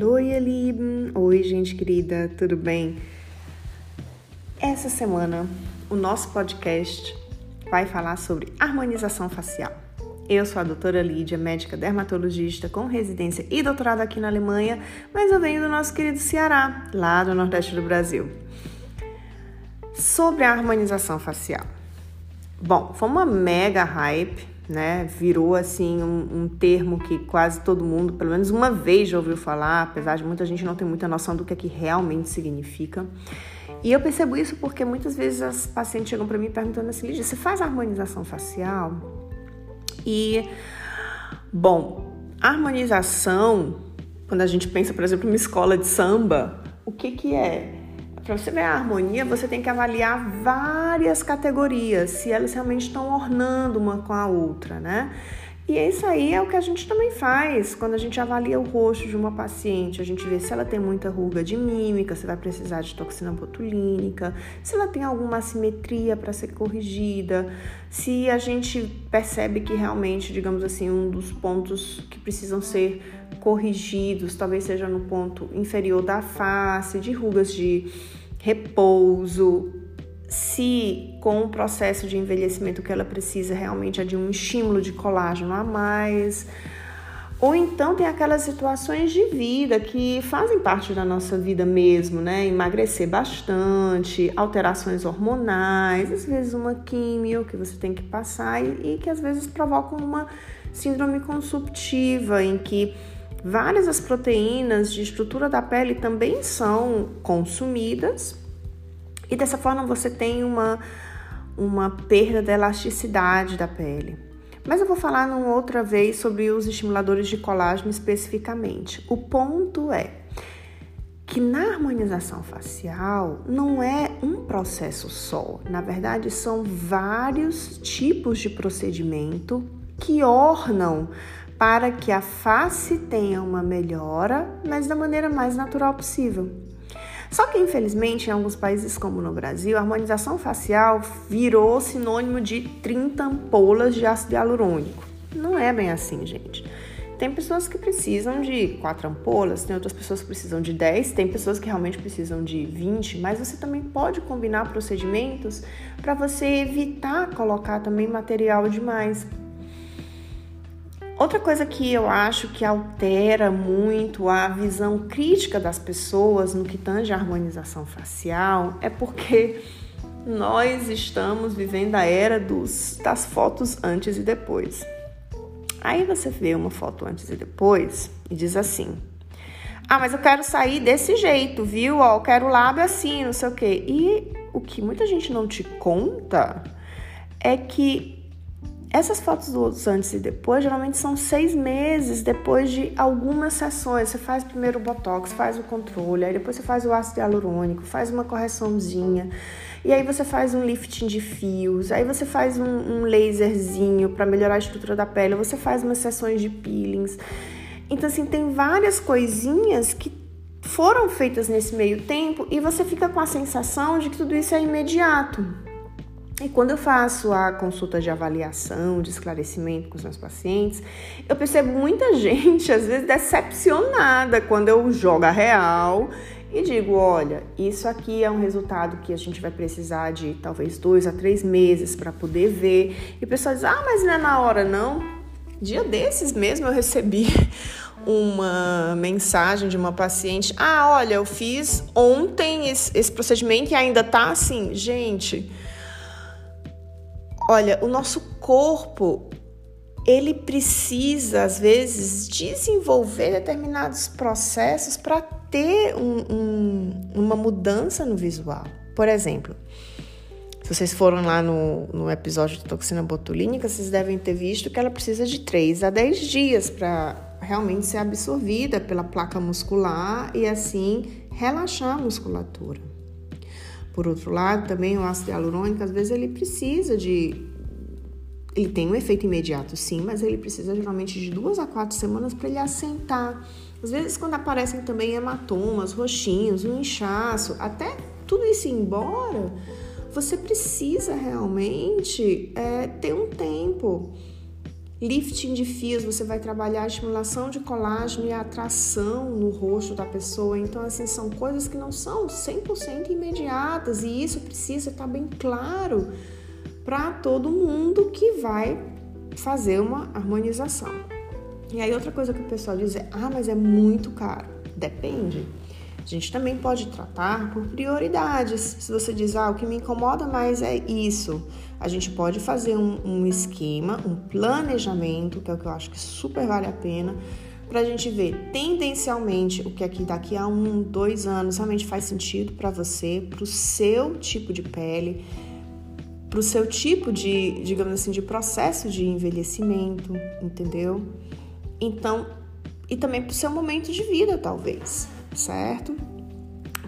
Ihr Lieben! Oi, gente querida, tudo bem? Essa semana o nosso podcast vai falar sobre harmonização facial. Eu sou a doutora Lídia, médica dermatologista com residência e doutorado aqui na Alemanha, mas eu venho do nosso querido Ceará, lá do Nordeste do Brasil. Sobre a harmonização facial. Bom, foi uma mega hype né? Virou assim um, um, termo que quase todo mundo, pelo menos uma vez, já ouviu falar, apesar de muita gente não ter muita noção do que, é que realmente significa. E eu percebo isso porque muitas vezes as pacientes chegam para mim perguntando assim: Lídia, você faz harmonização facial? E, bom, harmonização, quando a gente pensa, por exemplo, em uma escola de samba, o que, que é? Para você ver a harmonia, você tem que avaliar várias categorias, se elas realmente estão ornando uma com a outra, né? E isso aí é o que a gente também faz quando a gente avalia o rosto de uma paciente. A gente vê se ela tem muita ruga de mímica, se vai precisar de toxina botulínica, se ela tem alguma assimetria para ser corrigida, se a gente percebe que realmente, digamos assim, um dos pontos que precisam ser corrigidos talvez seja no ponto inferior da face, de rugas de repouso, se com o processo de envelhecimento que ela precisa realmente é de um estímulo de colágeno a mais. Ou então tem aquelas situações de vida que fazem parte da nossa vida mesmo, né? Emagrecer bastante, alterações hormonais, às vezes uma químio que você tem que passar e, e que às vezes provocam uma síndrome consumptiva, em que Várias das proteínas de estrutura da pele também são consumidas e dessa forma você tem uma, uma perda da elasticidade da pele. Mas eu vou falar numa outra vez sobre os estimuladores de colágeno especificamente. O ponto é que na harmonização facial não é um processo só. Na verdade, são vários tipos de procedimento que ornam para que a face tenha uma melhora, mas da maneira mais natural possível. Só que, infelizmente, em alguns países como no Brasil, a harmonização facial virou sinônimo de 30 ampolas de ácido hialurônico. Não é bem assim, gente. Tem pessoas que precisam de 4 ampolas, tem outras pessoas que precisam de 10, tem pessoas que realmente precisam de 20, mas você também pode combinar procedimentos para você evitar colocar também material demais. Outra coisa que eu acho que altera muito a visão crítica das pessoas no que tange a harmonização facial é porque nós estamos vivendo a era dos, das fotos antes e depois. Aí você vê uma foto antes e depois e diz assim: Ah, mas eu quero sair desse jeito, viu? Ó, eu quero o lábio assim, não sei o quê. E o que muita gente não te conta é que essas fotos dos antes e depois geralmente são seis meses depois de algumas sessões. Você faz primeiro o botox, faz o controle, aí depois você faz o ácido hialurônico, faz uma correçãozinha, e aí você faz um lifting de fios, aí você faz um, um laserzinho para melhorar a estrutura da pele, você faz umas sessões de peelings. Então, assim, tem várias coisinhas que foram feitas nesse meio tempo e você fica com a sensação de que tudo isso é imediato. E quando eu faço a consulta de avaliação, de esclarecimento com os meus pacientes, eu percebo muita gente, às vezes, decepcionada quando eu jogo a real e digo: olha, isso aqui é um resultado que a gente vai precisar de talvez dois a três meses para poder ver. E o pessoal diz: ah, mas não é na hora, não. Dia desses mesmo eu recebi uma mensagem de uma paciente: ah, olha, eu fiz ontem esse, esse procedimento e ainda tá assim. Gente Olha, o nosso corpo ele precisa às vezes desenvolver determinados processos para ter um, um, uma mudança no visual. Por exemplo, se vocês foram lá no, no episódio de toxina botulínica, vocês devem ter visto que ela precisa de 3 a 10 dias para realmente ser absorvida pela placa muscular e assim relaxar a musculatura. Por outro lado, também o ácido hialurônico, às vezes ele precisa de ele tem um efeito imediato, sim, mas ele precisa geralmente de duas a quatro semanas para ele assentar. Às vezes, quando aparecem também hematomas, roxinhos, um inchaço, até tudo isso embora, você precisa realmente é, ter um tempo. Lifting de fios, você vai trabalhar a estimulação de colágeno e a atração no rosto da pessoa. Então, assim, são coisas que não são 100% imediatas e isso precisa estar bem claro para todo mundo que vai fazer uma harmonização. E aí, outra coisa que o pessoal diz é: ah, mas é muito caro. Depende. A gente também pode tratar por prioridades. Se você diz, ah, o que me incomoda mais é isso, a gente pode fazer um, um esquema, um planejamento, que é o que eu acho que super vale a pena, para a gente ver tendencialmente o que aqui daqui a um, dois anos realmente faz sentido para você, para o seu tipo de pele, para o seu tipo de, digamos assim, de processo de envelhecimento, entendeu? Então, e também para o seu momento de vida, talvez certo?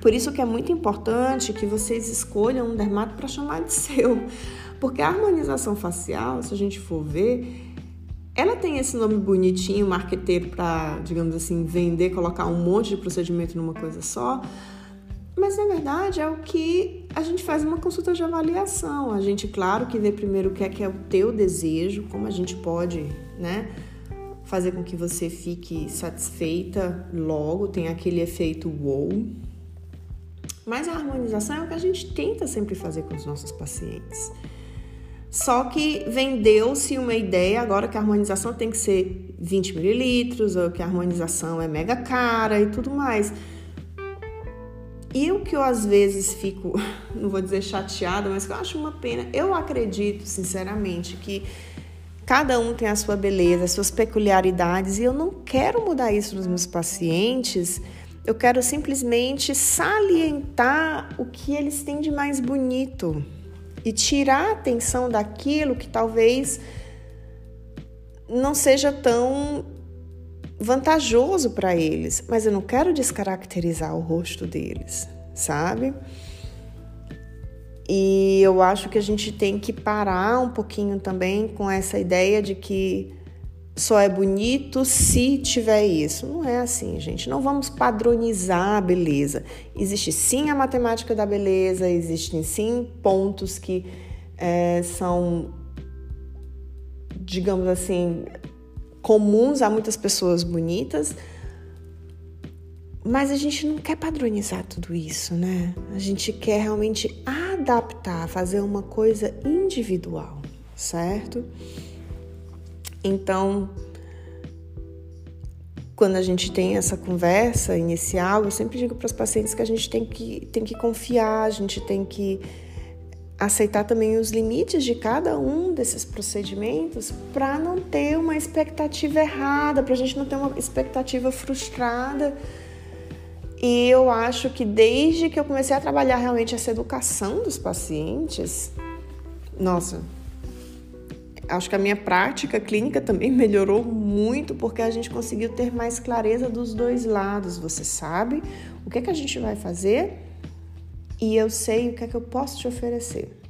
Por isso que é muito importante que vocês escolham um dermato para chamar de seu, porque a harmonização facial, se a gente for ver, ela tem esse nome bonitinho, marqueteiro para, digamos assim, vender, colocar um monte de procedimento numa coisa só. Mas na verdade é o que a gente faz uma consulta de avaliação. A gente, claro, que vê primeiro o que é que é o teu desejo, como a gente pode, né? Fazer com que você fique satisfeita logo, tem aquele efeito wow. Mas a harmonização é o que a gente tenta sempre fazer com os nossos pacientes. Só que vendeu-se uma ideia agora que a harmonização tem que ser 20 mililitros, ou que a harmonização é mega cara e tudo mais. E o que eu às vezes fico, não vou dizer chateada, mas que eu acho uma pena, eu acredito sinceramente que Cada um tem a sua beleza, as suas peculiaridades e eu não quero mudar isso nos meus pacientes. Eu quero simplesmente salientar o que eles têm de mais bonito e tirar a atenção daquilo que talvez não seja tão vantajoso para eles, mas eu não quero descaracterizar o rosto deles, sabe? E eu acho que a gente tem que parar um pouquinho também com essa ideia de que só é bonito se tiver isso. Não é assim, gente. Não vamos padronizar a beleza. Existe sim a matemática da beleza, existem sim pontos que é, são, digamos assim, comuns a muitas pessoas bonitas, mas a gente não quer padronizar tudo isso, né? A gente quer realmente adaptar, fazer uma coisa individual, certo? Então, quando a gente tem essa conversa inicial, eu sempre digo para os pacientes que a gente tem que, tem que confiar, a gente tem que aceitar também os limites de cada um desses procedimentos para não ter uma expectativa errada, para a gente não ter uma expectativa frustrada e eu acho que desde que eu comecei a trabalhar realmente essa educação dos pacientes, nossa, acho que a minha prática clínica também melhorou muito porque a gente conseguiu ter mais clareza dos dois lados. Você sabe o que, é que a gente vai fazer e eu sei o que é que eu posso te oferecer.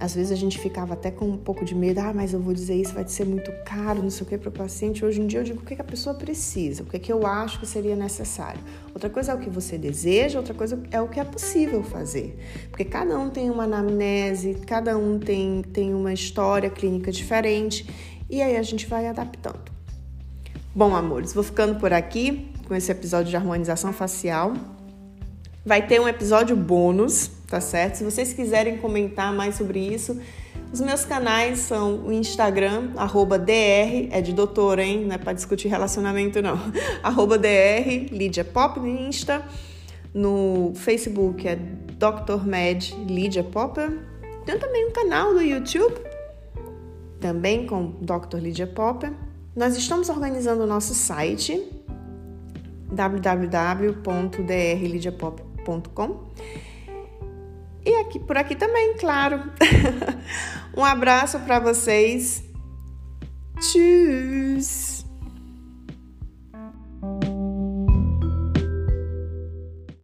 Às vezes a gente ficava até com um pouco de medo, ah, mas eu vou dizer isso, vai ser muito caro, não sei o que para o paciente. Hoje em dia eu digo o que, a pessoa precisa, o que, que eu acho que seria necessário. Outra coisa é o que você deseja, outra coisa é o que é possível fazer. Porque cada um tem uma anamnese, cada um tem, tem uma história clínica diferente e aí a gente vai adaptando. Bom, amores, vou ficando por aqui com esse episódio de harmonização facial. Vai ter um episódio bônus tá certo? Se vocês quiserem comentar mais sobre isso, os meus canais são o Instagram, arroba DR, é de doutor, hein? Não é para discutir relacionamento, não. arroba DR, Lídia Pop no Insta. No Facebook é Dr. Med Lídia Popper. Tem também um canal do YouTube, também com Dr. Lídia Popper. Nós estamos organizando o nosso site www.drlidiapop.com e aqui por aqui também, claro. um abraço para vocês. Tchau.